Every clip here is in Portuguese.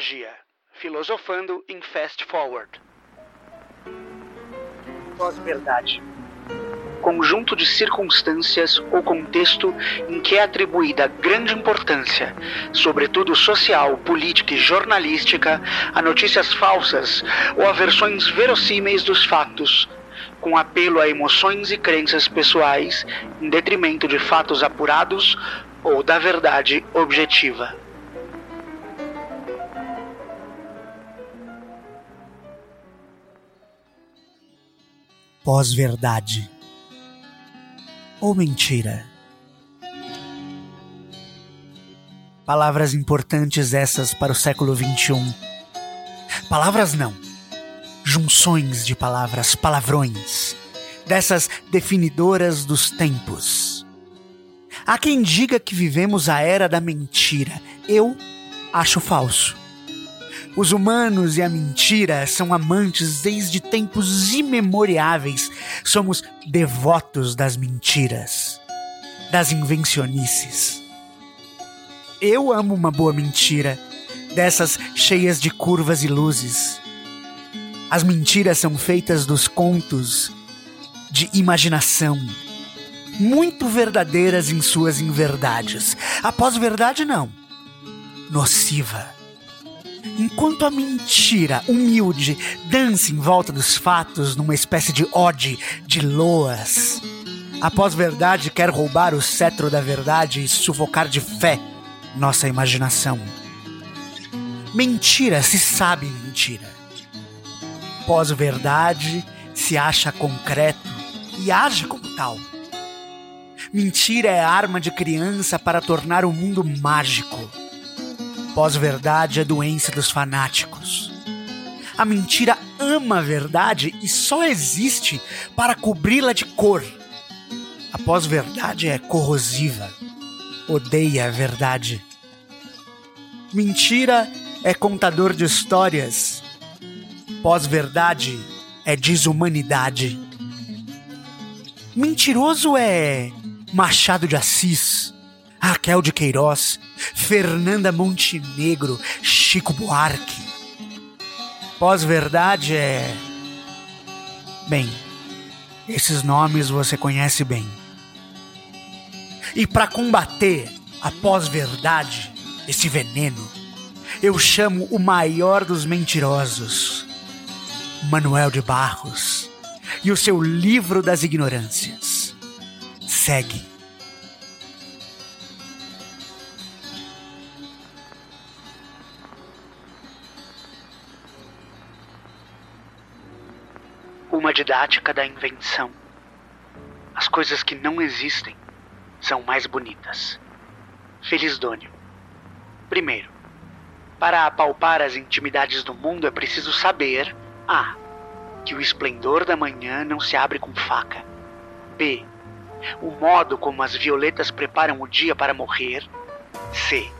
Magia, filosofando em Fast Forward. Pós-verdade. Conjunto de circunstâncias ou contexto em que é atribuída grande importância, sobretudo social, política e jornalística, a notícias falsas ou a versões verossímeis dos fatos, com apelo a emoções e crenças pessoais, em detrimento de fatos apurados ou da verdade objetiva. Pós-verdade ou mentira? Palavras importantes essas para o século XXI. Palavras não. Junções de palavras, palavrões, dessas definidoras dos tempos. Há quem diga que vivemos a era da mentira. Eu acho falso. Os humanos e a mentira são amantes desde tempos imemoriáveis. Somos devotos das mentiras, das invencionices. Eu amo uma boa mentira, dessas cheias de curvas e luzes. As mentiras são feitas dos contos de imaginação, muito verdadeiras em suas inverdades. A pós-verdade, não. Nociva Enquanto a mentira humilde dança em volta dos fatos numa espécie de ode de loas, a pós-verdade quer roubar o cetro da verdade e sufocar de fé nossa imaginação. Mentira se sabe mentira. Pós-verdade se acha concreto e age como tal. Mentira é arma de criança para tornar o mundo mágico Pós-verdade é doença dos fanáticos. A mentira ama a verdade e só existe para cobri-la de cor. A pós-verdade é corrosiva, odeia a verdade. Mentira é contador de histórias. Pós-verdade é desumanidade. Mentiroso é Machado de Assis, Raquel de Queiroz, Fernanda Montenegro, Chico Buarque. Pós-verdade é. Bem, esses nomes você conhece bem. E para combater a pós-verdade, esse veneno, eu chamo o maior dos mentirosos, Manuel de Barros, e o seu livro das ignorâncias. Segue. Didática da invenção. As coisas que não existem são mais bonitas. Felizedônio. Primeiro, para apalpar as intimidades do mundo é preciso saber A. Que o esplendor da manhã não se abre com faca. B. O modo como as violetas preparam o dia para morrer. C.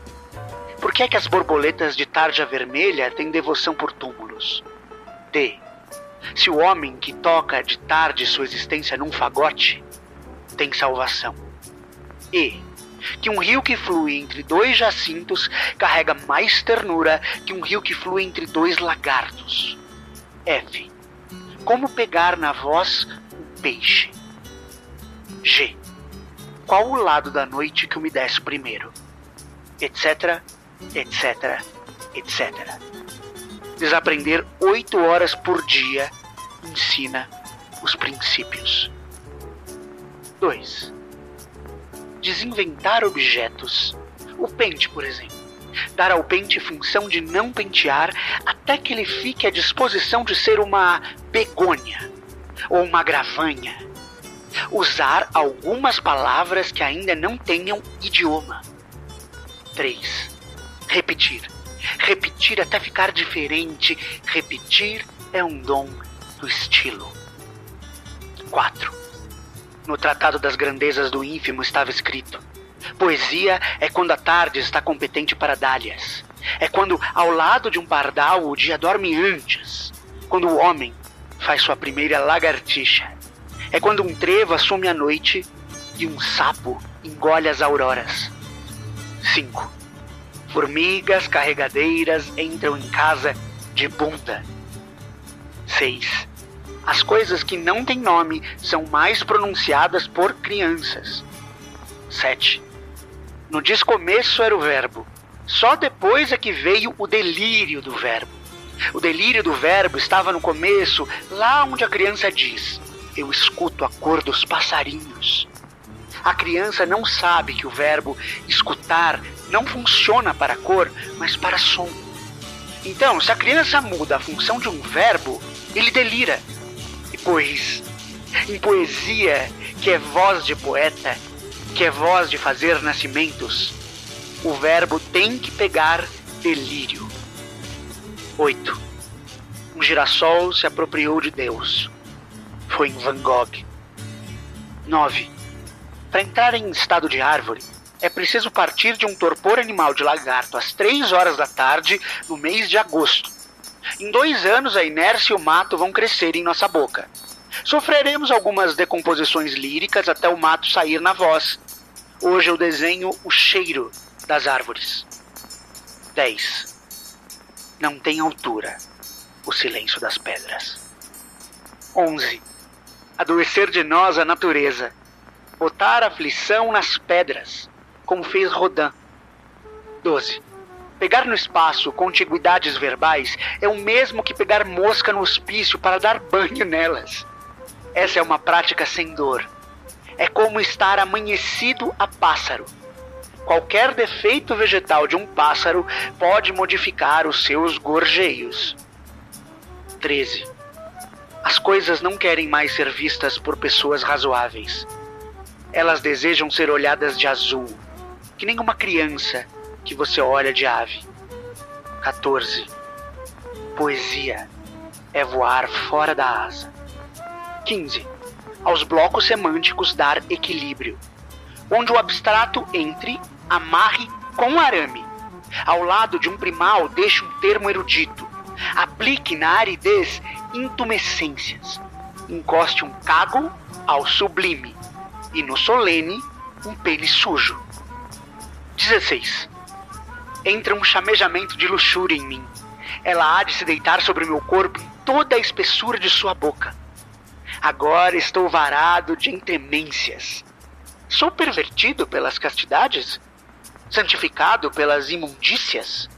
Por que é que as borboletas de tarja vermelha têm devoção por túmulos? D se o homem que toca de tarde sua existência num fagote tem salvação. E que um rio que flui entre dois jacintos carrega mais ternura que um rio que flui entre dois lagartos. F. Como pegar na voz um peixe. G. Qual o lado da noite que umedece primeiro? Etc, etc, etc. Desaprender oito horas por dia ensina os princípios. 2. Desinventar objetos. O pente, por exemplo. Dar ao pente função de não pentear até que ele fique à disposição de ser uma begônia ou uma gravanha. Usar algumas palavras que ainda não tenham idioma. 3. Repetir repetir até ficar diferente. Repetir é um dom do estilo. 4. No Tratado das Grandezas do Ínfimo estava escrito: Poesia é quando a tarde está competente para dálias. É quando, ao lado de um pardal, o dia dorme antes. Quando o homem faz sua primeira lagartixa. É quando um trevo assume a noite e um sapo engole as auroras. 5 Formigas carregadeiras entram em casa de bunda. 6. As coisas que não têm nome são mais pronunciadas por crianças. 7. No descomeço era o verbo. Só depois é que veio o delírio do verbo. O delírio do verbo estava no começo, lá onde a criança diz: Eu escuto a cor dos passarinhos. A criança não sabe que o verbo escutar não funciona para cor, mas para som. Então, se a criança muda a função de um verbo, ele delira. Pois, em poesia, que é voz de poeta, que é voz de fazer nascimentos, o verbo tem que pegar delírio. 8. Um girassol se apropriou de Deus. Foi em Van Gogh. 9. Para entrar em estado de árvore, é preciso partir de um torpor animal de lagarto às 3 horas da tarde no mês de agosto. Em dois anos, a inércia e o mato vão crescer em nossa boca. Sofreremos algumas decomposições líricas até o mato sair na voz. Hoje eu desenho o cheiro das árvores. 10. Não tem altura o silêncio das pedras. 11. Adoecer de nós a natureza, botar aflição nas pedras, como fez Rodin. 12. Pegar no espaço contiguidades verbais é o mesmo que pegar mosca no hospício para dar banho nelas. Essa é uma prática sem dor. É como estar amanhecido a pássaro. Qualquer defeito vegetal de um pássaro pode modificar os seus gorjeios. 13. As coisas não querem mais ser vistas por pessoas razoáveis. Elas desejam ser olhadas de azul, que nem uma criança que você olha de ave. 14. Poesia é voar fora da asa. 15. Aos blocos semânticos dar equilíbrio, onde o abstrato entre, amarre com arame. Ao lado de um primal, deixe um termo erudito. Aplique na aridez intumescências. Encoste um cago ao sublime e no solene um pênis sujo. 16. Entra um chamejamento de luxúria em mim. Ela há de se deitar sobre meu corpo em toda a espessura de sua boca. Agora estou varado de entremências. Sou pervertido pelas castidades? Santificado pelas imundícias?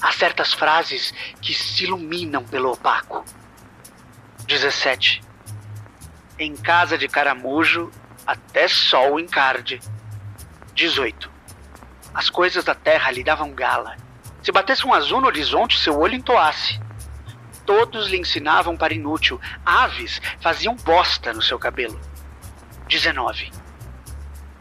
Há certas frases que se iluminam pelo opaco. 17. Em casa de caramujo, até sol encarde. 18. As coisas da terra lhe davam gala. Se batesse um azul no horizonte, seu olho entoasse. Todos lhe ensinavam para inútil. Aves faziam bosta no seu cabelo. 19.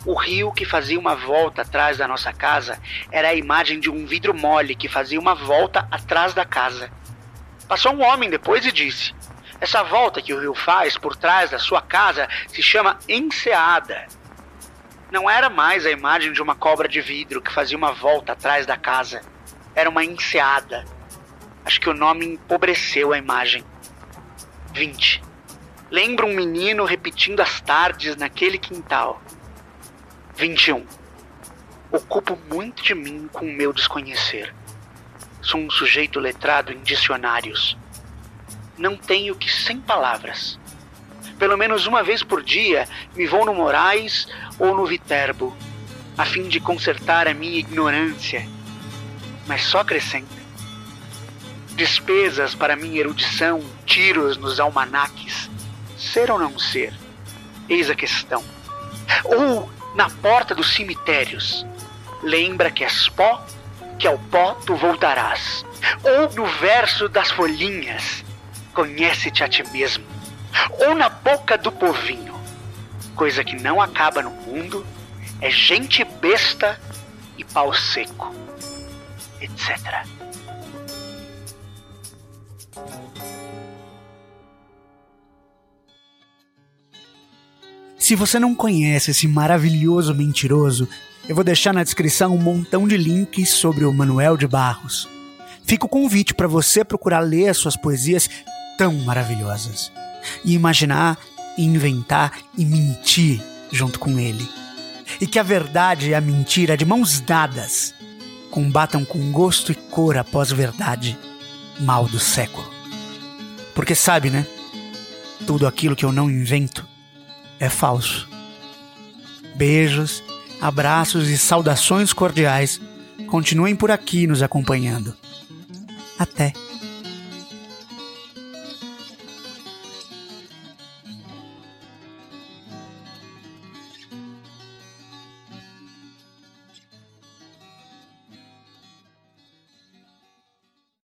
O rio que fazia uma volta atrás da nossa casa era a imagem de um vidro mole que fazia uma volta atrás da casa. Passou um homem depois e disse: Essa volta que o rio faz por trás da sua casa se chama enseada não era mais a imagem de uma cobra de vidro que fazia uma volta atrás da casa. Era uma enseada. Acho que o nome empobreceu a imagem. 20. Lembro um menino repetindo as tardes naquele quintal. 21. Ocupo muito de mim com o meu desconhecer. Sou um sujeito letrado em dicionários. Não tenho que sem palavras pelo menos uma vez por dia, me vou no Moraes ou no Viterbo, a fim de consertar a minha ignorância. Mas só acrescenta. Despesas para minha erudição, tiros nos almanaques. Ser ou não ser? Eis a questão. Ou na porta dos cemitérios. Lembra que és pó, que ao pó tu voltarás. Ou no verso das folhinhas. Conhece-te a ti mesmo ou na boca do povinho. Coisa que não acaba no mundo é gente besta e pau seco, etc. Se você não conhece esse maravilhoso mentiroso, eu vou deixar na descrição um montão de links sobre o Manuel de Barros. Fica o convite para você procurar ler as suas poesias tão maravilhosas e imaginar, e inventar e mentir junto com ele. E que a verdade e a mentira de mãos dadas combatam com gosto e cor a pós-verdade, mal do século. Porque sabe, né? Tudo aquilo que eu não invento é falso. Beijos, abraços e saudações cordiais continuem por aqui nos acompanhando. Até!